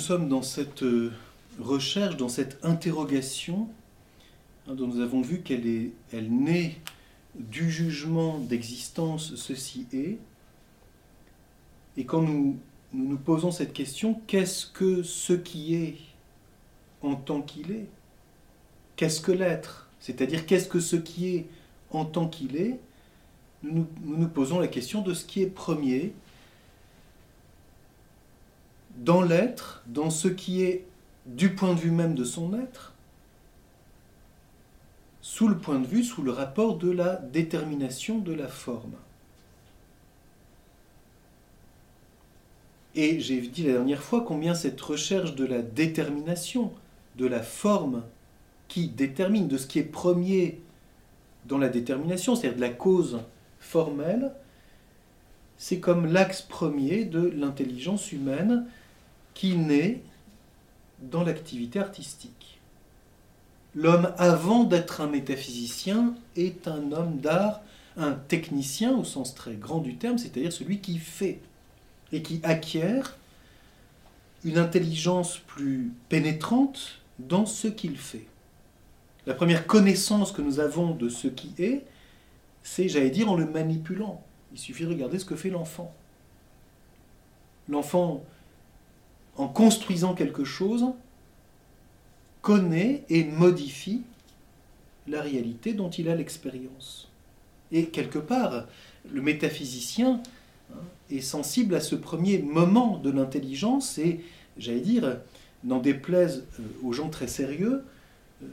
Nous sommes dans cette euh, recherche, dans cette interrogation hein, dont nous avons vu qu'elle est, elle naît du jugement d'existence, ceci est. Et quand nous, nous posons cette question, qu'est-ce que ce qui est en tant qu'il est? Qu'est-ce que l'être? C'est-à-dire qu'est-ce que ce qui est en tant qu'il est? Nous, nous posons la question de ce qui est premier dans l'être, dans ce qui est du point de vue même de son être, sous le point de vue, sous le rapport de la détermination de la forme. Et j'ai dit la dernière fois combien cette recherche de la détermination, de la forme qui détermine, de ce qui est premier dans la détermination, c'est-à-dire de la cause formelle, c'est comme l'axe premier de l'intelligence humaine qui naît dans l'activité artistique. L'homme, avant d'être un métaphysicien, est un homme d'art, un technicien au sens très grand du terme, c'est-à-dire celui qui fait et qui acquiert une intelligence plus pénétrante dans ce qu'il fait. La première connaissance que nous avons de ce qui est, c'est, j'allais dire, en le manipulant. Il suffit de regarder ce que fait l'enfant. L'enfant en construisant quelque chose, connaît et modifie la réalité dont il a l'expérience. Et quelque part, le métaphysicien hein, est sensible à ce premier moment de l'intelligence et, j'allais dire, n'en déplaise euh, aux gens très sérieux, euh,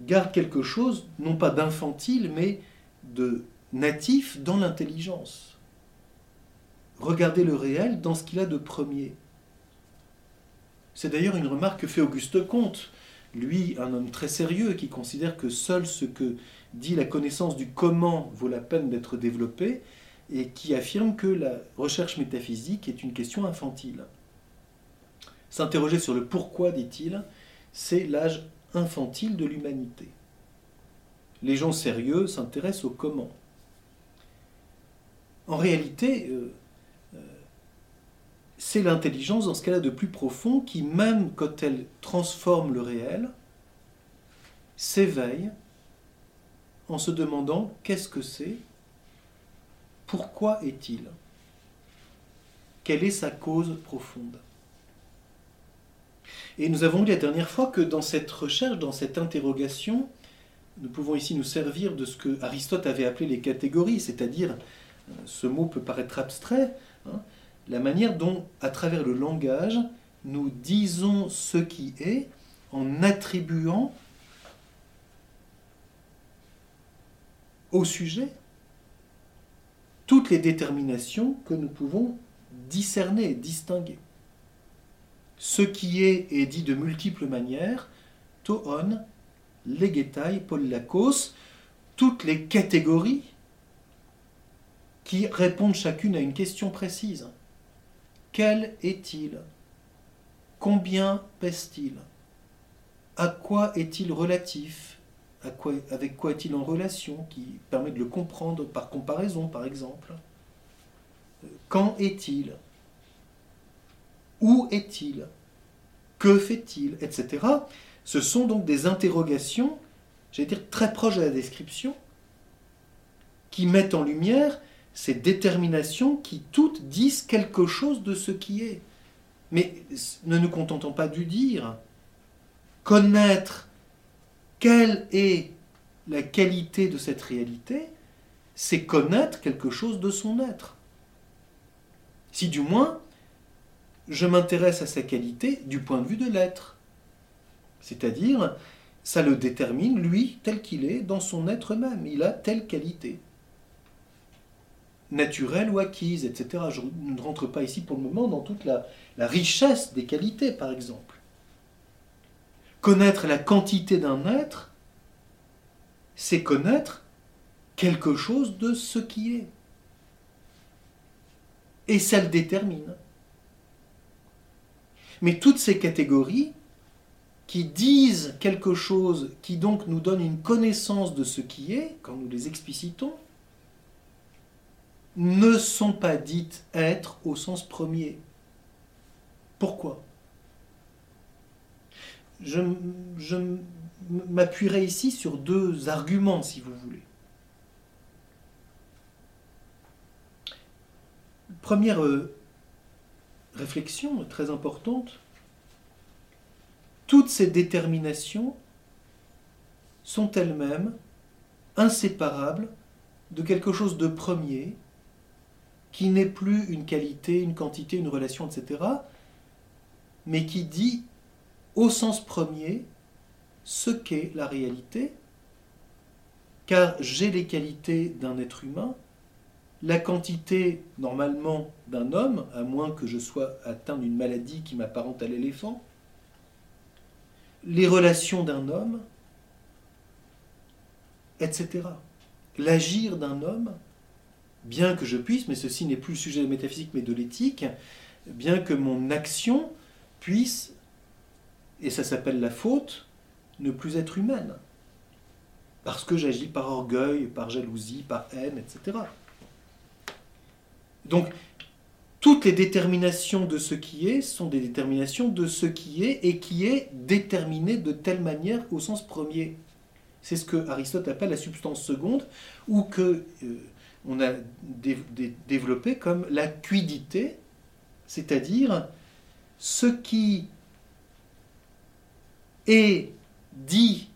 garde quelque chose, non pas d'infantile, mais de natif dans l'intelligence. Regardez le réel dans ce qu'il a de premier. C'est d'ailleurs une remarque que fait Auguste Comte, lui, un homme très sérieux qui considère que seul ce que dit la connaissance du comment vaut la peine d'être développé et qui affirme que la recherche métaphysique est une question infantile. S'interroger sur le pourquoi, dit-il, c'est l'âge infantile de l'humanité. Les gens sérieux s'intéressent au comment. En réalité, euh, c'est l'intelligence dans ce qu'elle a de plus profond qui, même quand elle transforme le réel, s'éveille en se demandant qu'est-ce que c'est, pourquoi est-il, quelle est sa cause profonde. Et nous avons dit la dernière fois que dans cette recherche, dans cette interrogation, nous pouvons ici nous servir de ce que Aristote avait appelé les catégories, c'est-à-dire, euh, ce mot peut paraître abstrait, hein, la manière dont, à travers le langage, nous disons ce qui est en attribuant au sujet toutes les déterminations que nous pouvons discerner, distinguer. Ce qui est est dit de multiples manières, toon, legetai, pollakos, toutes les catégories qui répondent chacune à une question précise. Quel est-il? Combien pèse-t-il? À quoi est-il relatif? Avec quoi est-il en relation? Qui permet de le comprendre par comparaison, par exemple. Quand est-il? Où est-il? Que fait-il? Etc. Ce sont donc des interrogations, j'allais dire très proches de la description, qui mettent en lumière ces déterminations qui toutes disent quelque chose de ce qui est. Mais ne nous contentons pas du dire. Connaître quelle est la qualité de cette réalité, c'est connaître quelque chose de son être. Si du moins, je m'intéresse à sa qualité du point de vue de l'être. C'est-à-dire, ça le détermine, lui, tel qu'il est, dans son être même. Il a telle qualité naturelle ou acquise, etc. Je ne rentre pas ici pour le moment dans toute la, richesse des qualités, par exemple. Connaître la quantité d'un être, c'est connaître quelque chose de ce qui est. Et ça le détermine. Mais toutes ces catégories qui disent quelque chose, qui donc nous donnent une connaissance de ce qui est, quand nous les explicitons, ne sont pas dites être au sens premier. Pourquoi? Je, m'appuierai ici sur deux arguments, si vous voulez. Première euh, réflexion très importante, toutes ces déterminations sont elles-mêmes inséparables de quelque chose de premier, qui n'est plus une qualité, une quantité, une relation, etc., mais qui dit au sens premier ce qu'est la réalité, car j'ai les qualités d'un être humain, la quantité normalement d'un homme, à moins que je sois atteint d'une maladie qui m'apparente à l'éléphant, les relations d'un homme, etc. L'agir d'un homme, bien que je puisse, mais ceci n'est plus le sujet de la métaphysique mais de l'éthique, bien que mon action puisse, et ça s'appelle la faute, ne plus être humaine. Parce que j'agis par orgueil, par jalousie, par haine, etc. Donc, toutes les déterminations de ce qui est sont des déterminations de ce qui est et qui est déterminé de telle manière au sens premier. C'est ce que Aristote appelle la substance seconde, ou que euh, on a développé comme la quidité, c'est-à-dire ce qui est dit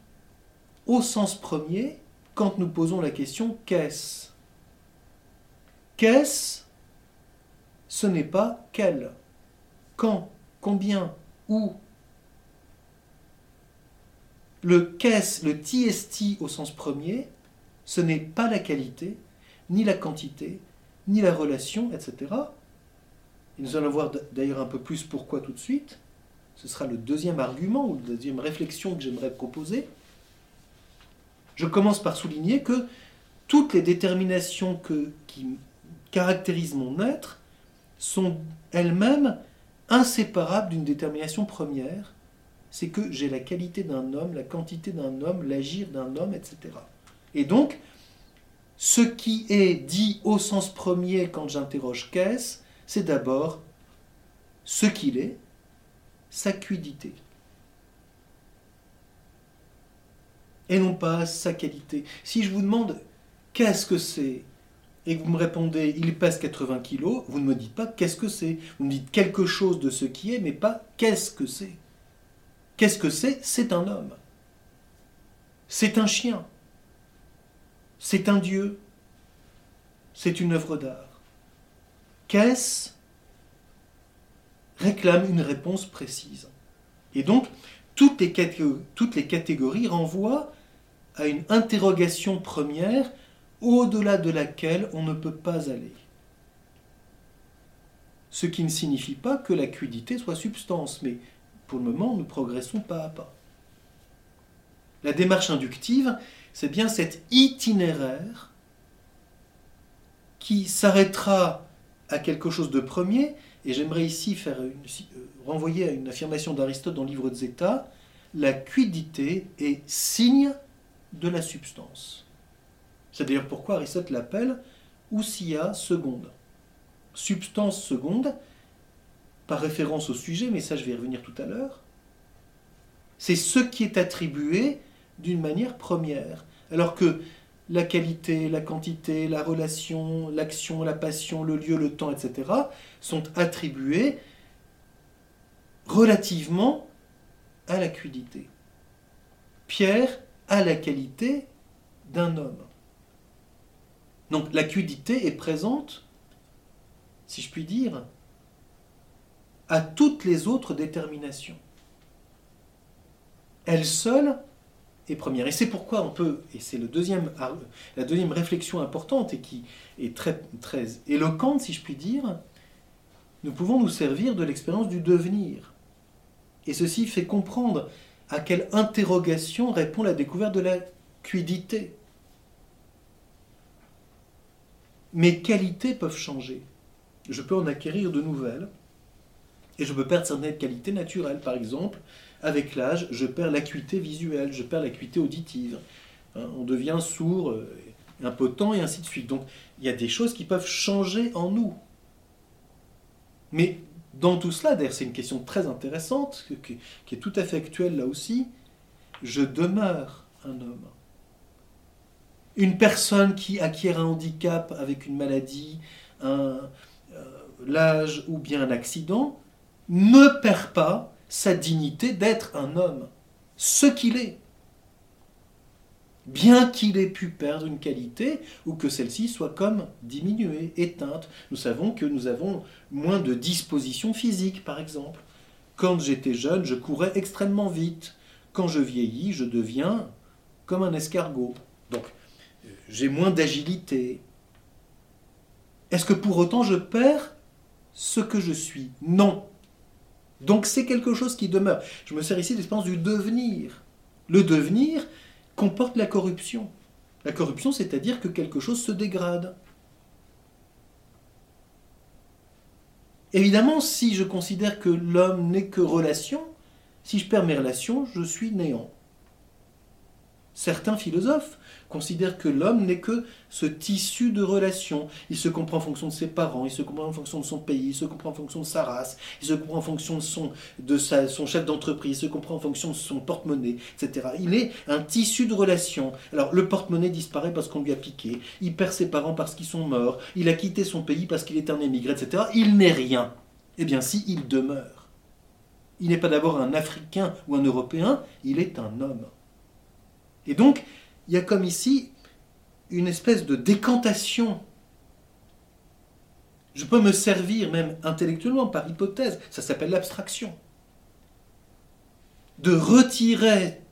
au sens premier quand nous posons la question qu'est-ce? Qu'est-ce? Ce n'est pas quel, quand, combien, où. Le qu'est-ce, le TST au sens premier, ce n'est pas la qualité, ni la quantité, ni la relation, etc. Et nous allons voir d'ailleurs un peu plus pourquoi tout de suite. Ce sera le deuxième argument ou la deuxième réflexion que j'aimerais proposer. Je commence par souligner que toutes les déterminations que, qui caractérisent mon être sont elles-mêmes inséparables d'une détermination première, c'est que j'ai la qualité d'un homme, la quantité d'un homme, l'agir d'un homme, etc. Et donc, ce qui est dit au sens premier quand j'interroge qu'est-ce, c'est d'abord ce qu'il est, sa quidité. Et non pas sa qualité. Si je vous demande qu'est-ce que c'est, et que vous me répondez il pèse 80 kilos, vous ne me dites pas qu'est-ce que c'est? Vous me dites quelque chose de ce qui est, mais pas qu'est-ce que c'est? Qu'est-ce que c'est? C'est un homme. C'est un chien. C'est un dieu. C'est une œuvre d'art. Qu'est-ce? Réclame une réponse précise. Et donc, toutes les, catégories renvoient à une interrogation première au-delà de laquelle on ne peut pas aller. Ce qui ne signifie pas que la quidité soit substance, mais pour le moment, nous progressons pas à pas. La démarche inductive, c'est bien cet itinéraire qui s'arrêtera à quelque chose de premier et j'aimerais ici faire euh, renvoyer à une affirmation d'Aristote dans le livre de Zeta, la quidité est signe de la substance. C'est d'ailleurs pourquoi Aristote l'appelle ousia seconde. Substance seconde, par référence au sujet, mais ça je vais revenir tout à l'heure, c'est ce qui est attribué d'une manière première. Alors que la qualité, la quantité, la relation, l'action, la passion, le lieu, le temps, etc., sont attribués relativement à la quidité. Pierre a la qualité d'un homme. Donc la quidité est présente, si je puis dire, à toutes les autres déterminations. Elle seule et première. Et c'est pourquoi on peut, et c'est deuxième, la deuxième réflexion importante et qui est très, très éloquente, si je puis dire, nous pouvons nous servir de l'expérience du devenir. Et ceci fait comprendre à quelle interrogation répond la découverte de la quidité. Mes qualités peuvent changer. Je peux en acquérir de nouvelles. Et je peux perdre certaines qualités naturelles. Par exemple, avec l'âge, je perds l'acuité visuelle, je perds l'acuité auditive. Hein, on devient sourd, euh, impotent et ainsi de suite. Donc il y a des choses qui peuvent changer en nous. Mais dans tout cela, d'ailleurs c'est une question très intéressante, qui est tout à fait actuelle là aussi, je demeure un homme. Une personne qui acquiert un handicap avec une maladie, un, euh, l'âge ou bien un accident, ne perd pas sa dignité d'être un homme, ce qu'il est bien qu'il ait pu perdre une qualité ou que celle-ci soit comme diminuée, éteinte. Nous savons que nous avons moins de dispositions physiques, par exemple. Quand j'étais jeune, je courais extrêmement vite. Quand je vieillis, je deviens comme un escargot. Donc, j'ai moins d'agilité. Est-ce que pour autant je perds ce que je suis? Non. Donc c'est quelque chose qui demeure. Je me sers ici de l'expérience du devenir. Le devenir, comporte la corruption. La corruption, c'est-à-dire que quelque chose se dégrade. Évidemment, si je considère que l'homme n'est que relation, si je perds mes relations, je suis néant. Certains philosophes considèrent que l'homme n'est que ce tissu de relations. Il se comprend en fonction de ses parents, il se comprend en fonction de son pays, il se comprend en fonction de sa race, il se comprend en fonction de son, chef d'entreprise, il se comprend en fonction de son porte-monnaie, etc. Il est un tissu de relations. Alors le porte-monnaie disparaît parce qu'on lui a piqué, il perd ses parents parce qu'ils sont morts, il a quitté son pays parce qu'il est un émigré, etc. Il n'est rien. Eh bien si, il demeure. Il n'est pas d'abord un Africain ou un Européen, il est un homme. Et donc, il y a comme ici une espèce de décantation. Je peux me servir même intellectuellement par hypothèse, ça s'appelle l'abstraction, de retirer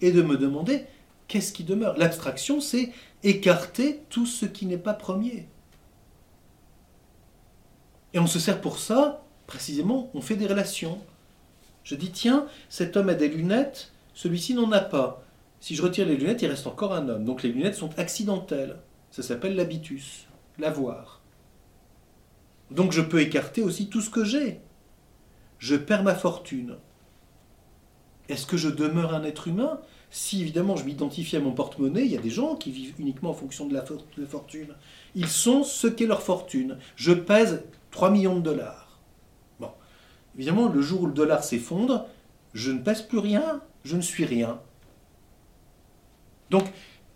et de me demander qu'est-ce qui demeure. L'abstraction, c'est écarter tout ce qui n'est pas premier. Et on se sert pour ça, précisément, on fait des relations. Je dis, tiens, cet homme a des lunettes, celui-ci n'en a pas. Si je retire les lunettes, il reste encore un homme. Donc les lunettes sont accidentelles. Ça s'appelle l'habitus, l'avoir. Donc je peux écarter aussi tout ce que j'ai. Je perds ma fortune. Est-ce que je demeure un être humain? Si évidemment je m'identifie à mon porte-monnaie, il y a des gens qui vivent uniquement en fonction de la, fortune. Ils sont ce qu'est leur fortune. Je pèse 3 millions de dollars. Bon. Évidemment, le jour où le dollar s'effondre, je ne pèse plus rien, je ne suis rien. Donc,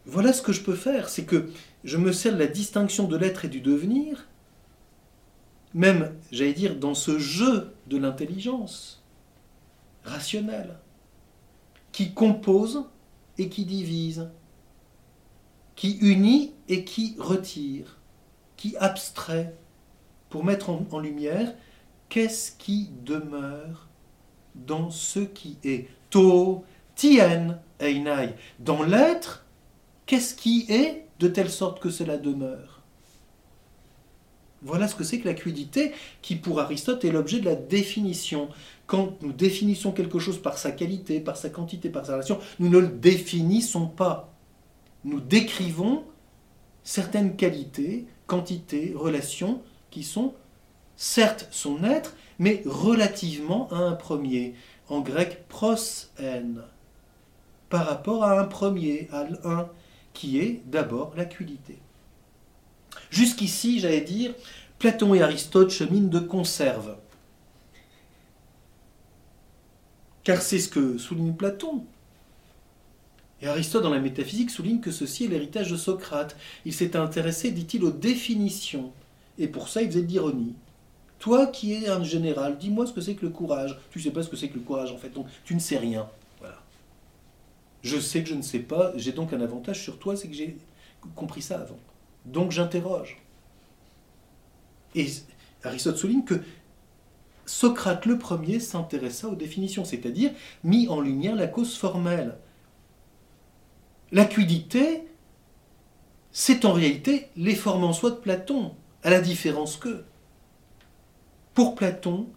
voilà ce que je peux faire, c'est que je me sers la distinction de l'être et du devenir, même, j'allais dire, dans ce jeu de l'intelligence rationnelle, qui compose et qui divise, qui unit et qui retire, qui abstrait, pour mettre en, lumière qu'est-ce qui demeure dans ce qui est. To, tien, Dans l'être, qu'est-ce qui est de telle sorte que cela demeure? Voilà ce que c'est que la quiddité, qui pour Aristote est l'objet de la définition. Quand nous définissons quelque chose par sa qualité, par sa quantité, par sa relation, nous ne le définissons pas. Nous décrivons certaines qualités, quantités, relations qui sont certes son être, mais relativement à un premier. En grec, pros en par rapport à un premier, à un, qui est d'abord l'acuité. Jusqu'ici, j'allais dire, Platon et Aristote cheminent de conserve. Car c'est ce que souligne Platon. Et Aristote, dans la métaphysique, souligne que ceci est l'héritage de Socrate. Il s'est intéressé, dit-il, aux définitions. Et pour ça, il faisait de l'ironie. Toi qui es un général, dis-moi ce que c'est que le courage. Tu ne sais pas ce que c'est que le courage, en fait, donc tu ne sais rien. Je sais que je ne sais pas, j'ai donc un avantage sur toi, c'est que j'ai compris ça avant. Donc j'interroge. Et Aristote souligne que Socrate le premier s'intéressa aux définitions, c'est-à-dire mit en lumière la cause formelle. L'acuité, c'est en réalité les formes en soi de Platon, à la différence que, pour Platon,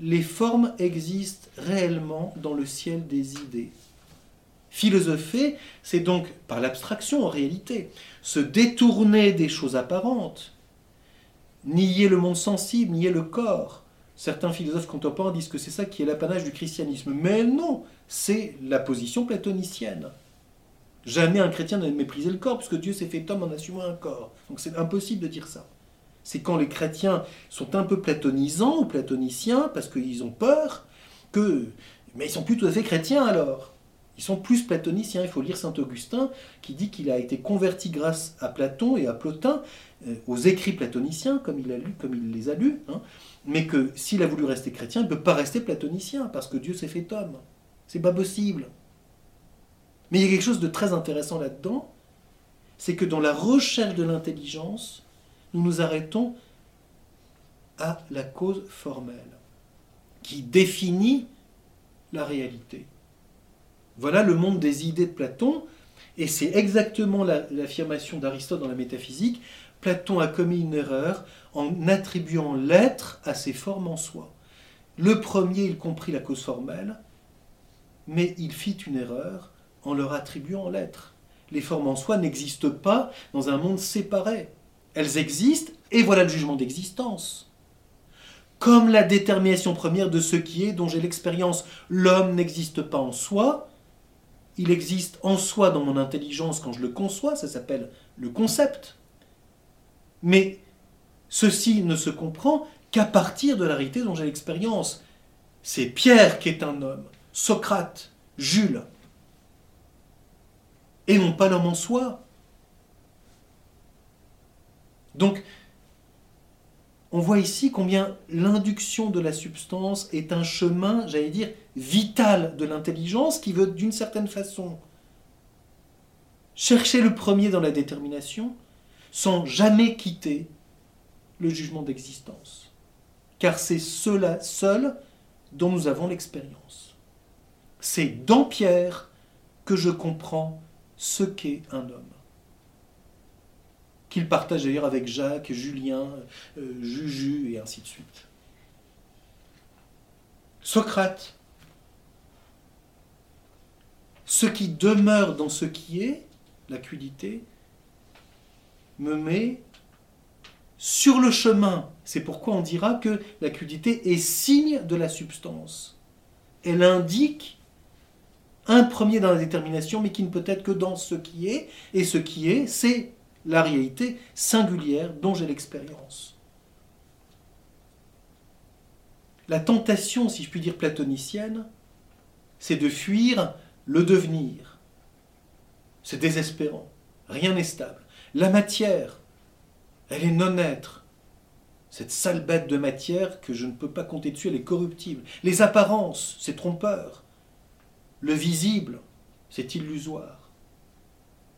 les formes existent réellement dans le ciel des idées. Philosopher, c'est donc, par l'abstraction en réalité, se détourner des choses apparentes, nier le monde sensible, nier le corps. Certains philosophes contemporains disent que c'est ça qui est l'apanage du christianisme. Mais non, c'est la position platonicienne. Jamais un chrétien n'a méprisé le corps, puisque Dieu s'est fait homme en assumant un corps. Donc c'est impossible de dire ça. C'est quand les chrétiens sont un peu platonisants ou platoniciens parce qu'ils ont peur que. Mais ils sont plus tout à fait chrétiens alors. Ils sont plus platoniciens. Il faut lire saint Augustin qui dit qu'il a été converti grâce à Platon et à Plotin, euh, aux écrits platoniciens, comme il, a lu, comme il les a lus, hein, mais que s'il a voulu rester chrétien, il ne peut pas rester platonicien parce que Dieu s'est fait homme. C'est pas possible. Mais il y a quelque chose de très intéressant là-dedans, c'est que dans la recherche de l'intelligence, nous nous arrêtons à la cause formelle, qui définit la réalité. Voilà le monde des idées de Platon, et c'est exactement l'affirmation d'Aristote dans la métaphysique. Platon a commis une erreur en attribuant l'être à ses formes en soi. Le premier, il comprit la cause formelle, mais il fit une erreur en leur attribuant l'être. Les formes en soi n'existent pas dans un monde séparé. Elles existent, et voilà le jugement d'existence. Comme la détermination première de ce qui est, dont j'ai l'expérience, l'homme n'existe pas en soi, il existe en soi dans mon intelligence quand je le conçois, ça s'appelle le concept. Mais ceci ne se comprend qu'à partir de la réalité dont j'ai l'expérience. C'est Pierre qui est un homme, Socrate, Jules, et non pas l'homme en soi. Donc, on voit ici combien l'induction de la substance est un chemin, j'allais dire, vital de l'intelligence qui veut d'une certaine façon chercher le premier dans la détermination sans jamais quitter le jugement d'existence. Car c'est cela seul dont nous avons l'expérience. C'est dans Pierre que je comprends ce qu'est un homme qu'il partage d'ailleurs avec Jacques, Julien, euh, Juju et ainsi de suite. Socrate, ce qui demeure dans ce qui est, la quidité, me met sur le chemin. C'est pourquoi on dira que la quidité est signe de la substance. Elle indique un premier dans la détermination, mais qui ne peut être que dans ce qui est. Et ce qui est, c'est la réalité singulière dont j'ai l'expérience. La tentation, si je puis dire platonicienne, c'est de fuir le devenir. C'est désespérant. Rien n'est stable. La matière, elle est non-être. Cette sale bête de matière que je ne peux pas compter dessus, elle est corruptible. Les apparences, c'est trompeur. Le visible, c'est illusoire.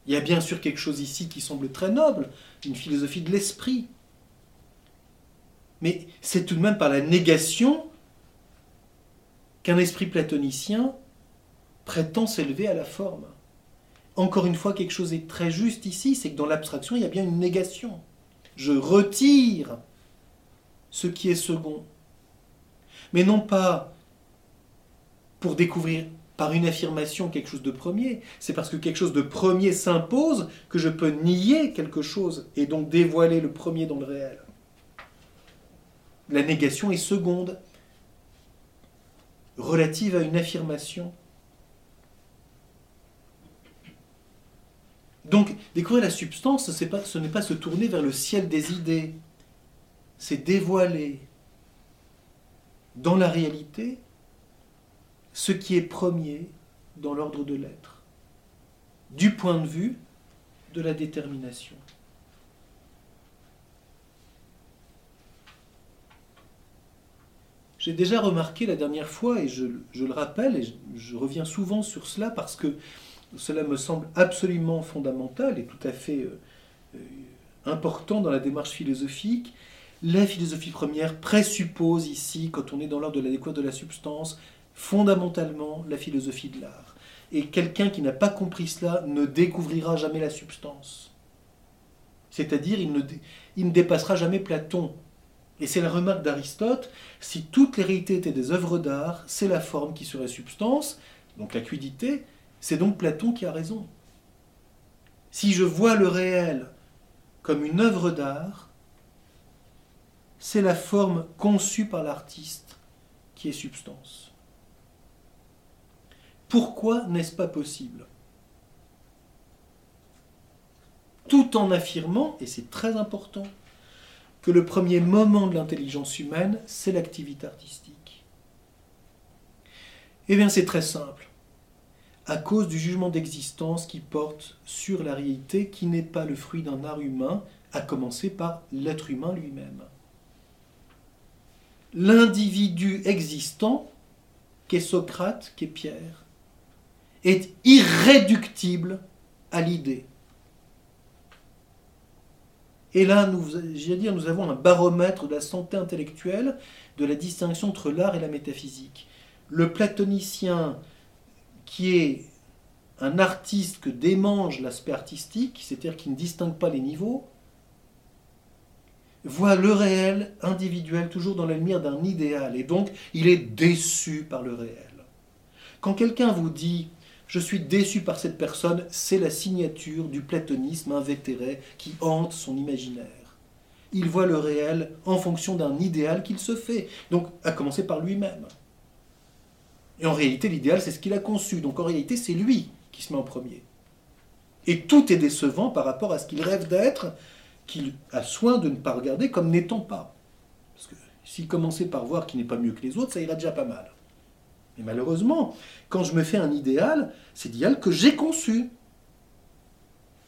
Il y a bien sûr quelque chose ici qui semble très noble, une philosophie de l'esprit. Mais c'est tout de même par la négation qu'un esprit platonicien prétend s'élever à la forme. Encore une fois, quelque chose est très juste ici, c'est que dans l'abstraction, il y a bien une négation. Je retire ce qui est second. Mais non pas pour découvrir par une affirmation quelque chose de premier, c'est parce que quelque chose de premier s'impose que je peux nier quelque chose et donc dévoiler le premier dans le réel. La négation est seconde, relative à une affirmation. Donc, découvrir la substance, ce n'est pas se tourner vers le ciel des idées, c'est dévoiler dans la réalité ce qui est premier dans l'ordre de l'être, du point de vue de la détermination. J'ai déjà remarqué la dernière fois, et je, le rappelle, et je, reviens souvent sur cela parce que cela me semble absolument fondamental et tout à fait euh, euh, important dans la démarche philosophique, la philosophie première présuppose ici, quand on est dans l'ordre de la de la substance, fondamentalement la philosophie de l'art. Et quelqu'un qui n'a pas compris cela ne découvrira jamais la substance. C'est-à-dire, il ne, dépassera jamais Platon. Et c'est la remarque d'Aristote, si toutes les réalités étaient des œuvres d'art, c'est la forme qui serait substance, donc la quidité, c'est donc Platon qui a raison. Si je vois le réel comme une œuvre d'art, c'est la forme conçue par l'artiste qui est substance. Pourquoi n'est-ce pas possible? Tout en affirmant, et c'est très important, que le premier moment de l'intelligence humaine, c'est l'activité artistique Eh bien, c'est très simple. À cause du jugement d'existence qui porte sur la réalité qui n'est pas le fruit d'un art humain, à commencer par l'être humain lui-même. L'individu existant, qu'est Socrate, qu'est Pierre, est irréductible à l'idée. Et là, nous, dire, nous avons un baromètre de la santé intellectuelle, de la distinction entre l'art et la métaphysique. Le platonicien, qui est un artiste que démange l'aspect artistique, c'est-à-dire qui ne distingue pas les niveaux, voit le réel individuel toujours dans la lumière d'un idéal, et donc il est déçu par le réel. Quand quelqu'un vous dit je suis déçu par cette personne, c'est la signature du platonisme invétéré qui hante son imaginaire. Il voit le réel en fonction d'un idéal qu'il se fait, donc à commencer par lui-même. Et en réalité, l'idéal, c'est ce qu'il a conçu, donc en réalité, c'est lui qui se met en premier. Et tout est décevant par rapport à ce qu'il rêve d'être, qu'il a soin de ne pas regarder comme n'étant pas. Parce que s'il commençait par voir qu'il n'est pas mieux que les autres, ça ira déjà pas mal. Mais malheureusement, quand je me fais un idéal, c'est l'idéal que j'ai conçu.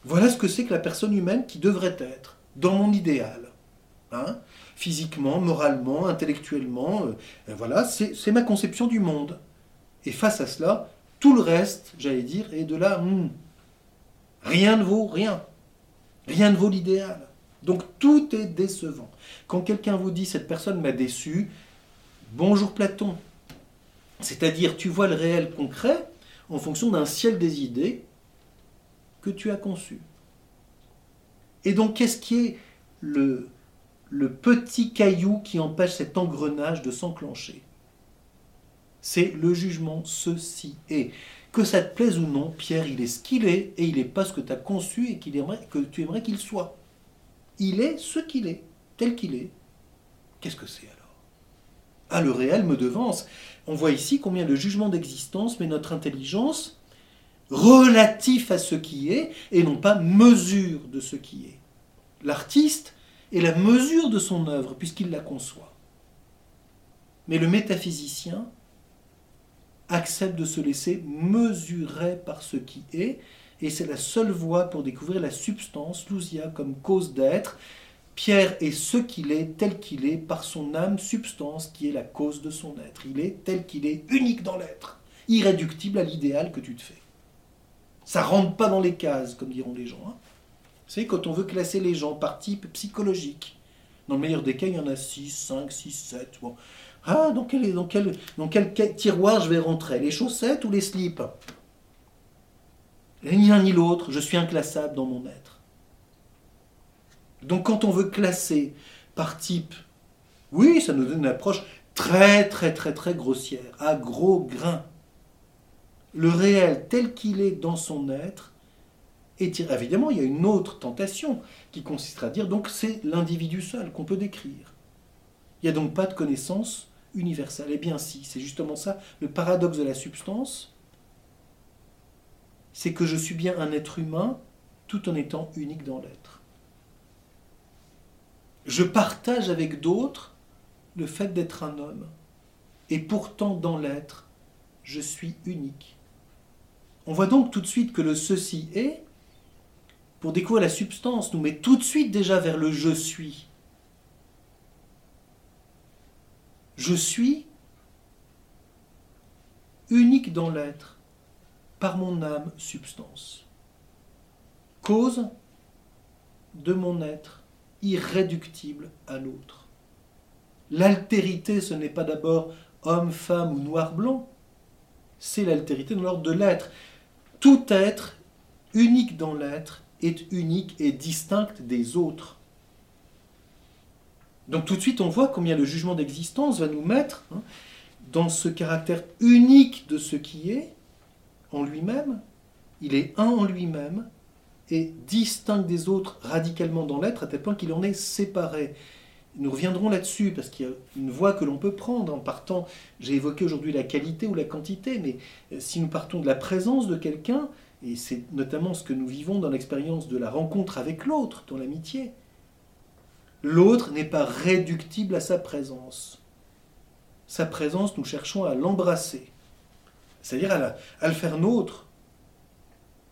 Voilà ce que c'est que la personne humaine qui devrait être, dans mon idéal. Hein Physiquement, moralement, intellectuellement, euh, voilà, c'est ma conception du monde. Et face à cela, tout le reste, j'allais dire, est de là, hmm, rien ne vaut rien. Rien ne vaut l'idéal. Donc tout est décevant. Quand quelqu'un vous dit cette personne m'a déçu, bonjour Platon, c'est-à-dire, tu vois le réel concret en fonction d'un ciel des idées que tu as conçu. Et donc, qu'est-ce qui est le, petit caillou qui empêche cet engrenage de s'enclencher? C'est le jugement, ceci est. Que ça te plaise ou non, Pierre, il est ce qu'il est et il n'est pas ce que tu as conçu et que tu aimerais qu'il soit. Il est ce qu'il est, tel qu'il est. Qu'est-ce que c'est Ah, le réel me devance. On voit ici combien le jugement d'existence met notre intelligence relatif à ce qui est et non pas mesure de ce qui est. L'artiste est la mesure de son œuvre puisqu'il la conçoit. Mais le métaphysicien accepte de se laisser mesurer par ce qui est et c'est la seule voie pour découvrir la substance, l'ousia comme cause d'être, Pierre est ce qu'il est, tel qu'il est, par son âme substance qui est la cause de son être. Il est tel qu'il est, unique dans l'être, irréductible à l'idéal que tu te fais. Ça rentre pas dans les cases, comme diront les gens. Hein. Vous savez, quand on veut classer les gens par type psychologique, dans le meilleur des cas, il y en a 6, 5, 6, 7. Bon. Ah, quel, dans quel tiroir je vais rentrer? Les chaussettes ou les slips? Ni l'un ni l'autre, je suis inclassable dans mon être. Donc quand on veut classer par type, oui, ça nous donne une approche très très très très grossière, à gros grains. Le réel tel qu'il est dans son être, est évidemment, il y a une autre tentation qui consistera à dire donc c'est l'individu seul qu'on peut décrire. Il n'y a donc pas de connaissance universelle. Eh bien si, c'est justement ça, le paradoxe de la substance, c'est que je suis bien un être humain tout en étant unique dans l'être je partage avec d'autres le fait d'être un homme. Et pourtant, dans l'être, je suis unique. On voit donc tout de suite que le ceci est, pour découvrir la substance, nous met tout de suite déjà vers le je suis. Je suis unique dans l'être, par mon âme substance. Cause de mon être irréductible à l'autre. L'altérité, ce n'est pas d'abord homme, femme ou noir-blanc, c'est l'altérité dans l'ordre de l'être. Tout être, unique dans l'être, est unique et distinct des autres. Donc tout de suite, on voit combien le jugement d'existence va nous mettre hein, dans ce caractère unique de ce qui est en lui-même. Il est un en lui-même, et distinct des autres radicalement dans l'être, à tel point qu'il en est séparé. Nous reviendrons là-dessus, parce qu'il y a une voie que l'on peut prendre en partant, j'ai évoqué aujourd'hui la qualité ou la quantité, mais euh, si nous partons de la présence de quelqu'un, et c'est notamment ce que nous vivons dans l'expérience de la rencontre avec l'autre, dans l'amitié, L'autre n'est pas réductible à sa présence. Sa présence, nous cherchons à l'embrasser, c'est-à-dire à, à, le faire nôtre.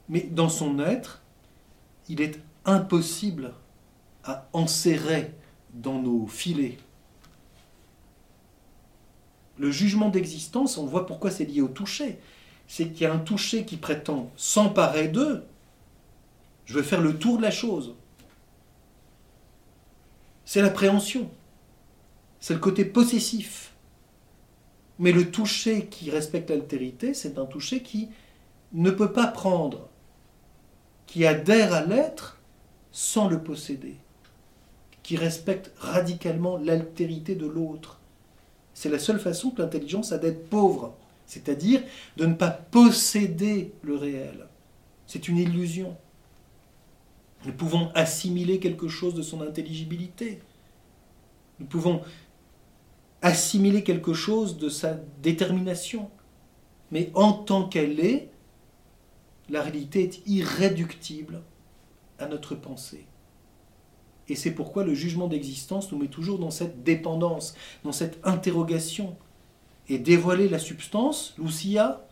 Mais dans son être, il est impossible à enserrer dans nos filets. Le jugement d'existence, on voit pourquoi c'est lié au toucher. C'est qu'il y a un toucher qui prétend s'emparer d'eux. Je veux faire le tour de la chose. C'est l'appréhension. C'est le côté possessif. Mais le toucher qui respecte l'altérité, c'est un toucher qui ne peut pas prendre, qui adhère à l'être sans le posséder, qui respecte radicalement l'altérité de l'autre. C'est la seule façon que l'intelligence a d'être pauvre, c'est-à-dire de ne pas posséder le réel. C'est une illusion. Nous pouvons assimiler quelque chose de son intelligibilité. Nous pouvons assimiler quelque chose de sa détermination. Mais en tant qu'elle est, la réalité est irréductible à notre pensée. Et c'est pourquoi le jugement d'existence nous met toujours dans cette dépendance, dans cette interrogation. Et dévoiler la substance, l'ousia,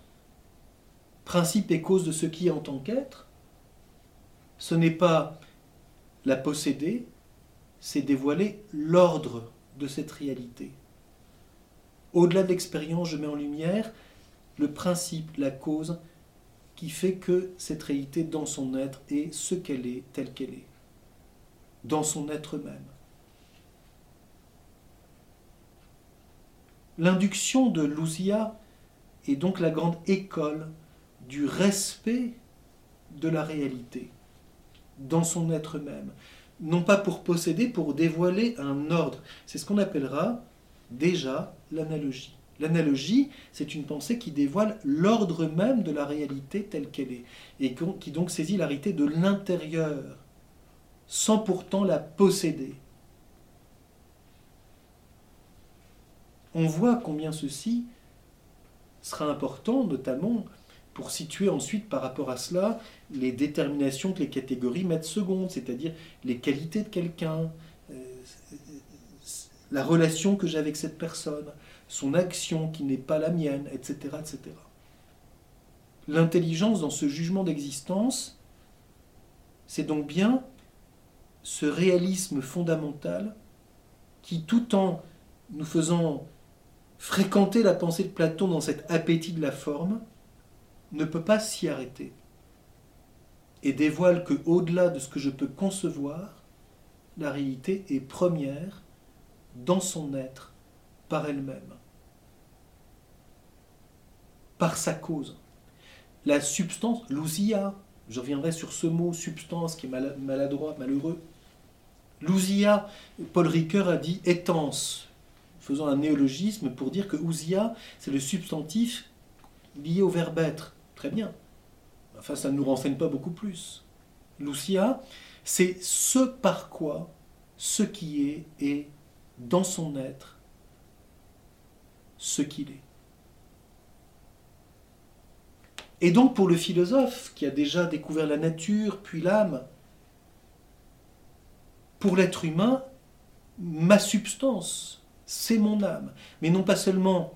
principe et cause de ce qui est en tant qu'être, ce n'est pas la posséder, c'est dévoiler l'ordre de cette réalité. Au-delà de l'expérience, je mets en lumière le principe, la cause qui fait que cette réalité dans son être est ce qu'elle est, telle qu'elle est, dans son être même. L'induction de Louzia est donc la grande école du respect de la réalité dans son être même. Non pas pour posséder, pour dévoiler un ordre. C'est ce qu'on appellera déjà l'analogie. L'analogie, c'est une pensée qui dévoile l'ordre même de la réalité telle qu'elle est, et qui donc saisit la réalité de l'intérieur, sans pourtant la posséder. On voit combien ceci sera important, notamment pour situer ensuite par rapport à cela les déterminations que les catégories mettent secondes, c'est-à-dire les qualités de quelqu'un, euh, la relation que j'ai avec cette personne, son action qui n'est pas la mienne, etc. etc. L'intelligence dans ce jugement d'existence, c'est donc bien ce réalisme fondamental qui, tout en nous faisant fréquenter la pensée de Platon dans cet appétit de la forme, ne peut pas s'y arrêter et dévoile que au-delà de ce que je peux concevoir, la réalité est première dans son être par elle-même, par sa cause. La substance, l'ousia, je reviendrai sur ce mot substance qui est maladroit, malheureux. L'ousia, Paul Ricoeur a dit étance, faisant un néologisme pour dire que ousia, c'est le substantif lié au verbe être. Très bien. Enfin, ça ne nous renseigne pas beaucoup plus. Lucia, c'est ce par quoi ce qui est est dans son être ce qu'il est. Et donc pour le philosophe qui a déjà découvert la nature puis l'âme, pour l'être humain, ma substance, c'est mon âme, mais non pas seulement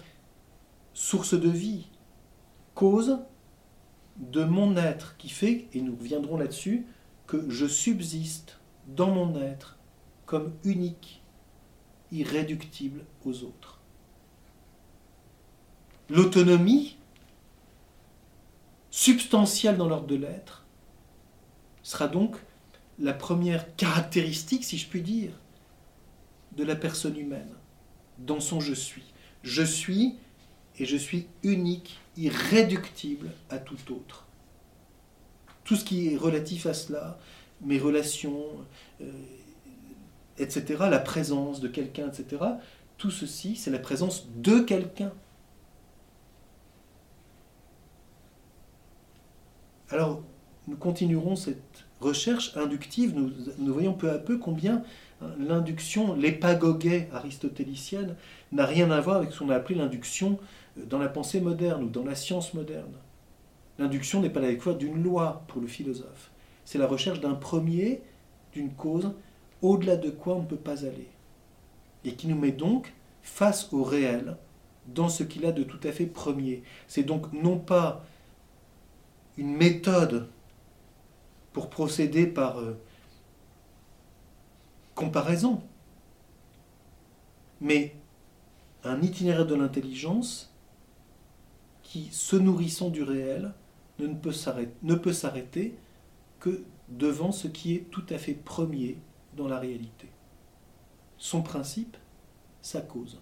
source de vie, cause, de mon être qui fait, et nous reviendrons là-dessus, que je subsiste dans mon être comme unique, irréductible aux autres. L'autonomie, substantielle dans l'ordre de l'être, sera donc la première caractéristique, si je puis dire, de la personne humaine, dans son je suis. Je suis et je suis unique irréductible à tout autre. Tout ce qui est relatif à cela, mes relations, euh, etc., la présence de quelqu'un, etc., tout ceci, c'est la présence de quelqu'un. Alors, nous continuerons cette recherche inductive, nous, voyons peu à peu combien hein, l'induction, l'épagoguet aristotélicienne, n'a rien à voir avec ce qu'on a appelé l'induction dans la pensée moderne ou dans la science moderne. L'induction n'est pas la d'une loi pour le philosophe. C'est la recherche d'un premier, d'une cause au-delà de quoi on ne peut pas aller, et qui nous met donc face au réel dans ce qu'il a de tout à fait premier. C'est donc non pas une méthode pour procéder par euh, comparaison, mais un itinéraire de l'intelligence qui, se nourrissant du réel, ne peut s'arrêter que devant ce qui est tout à fait premier dans la réalité. Son principe, sa cause.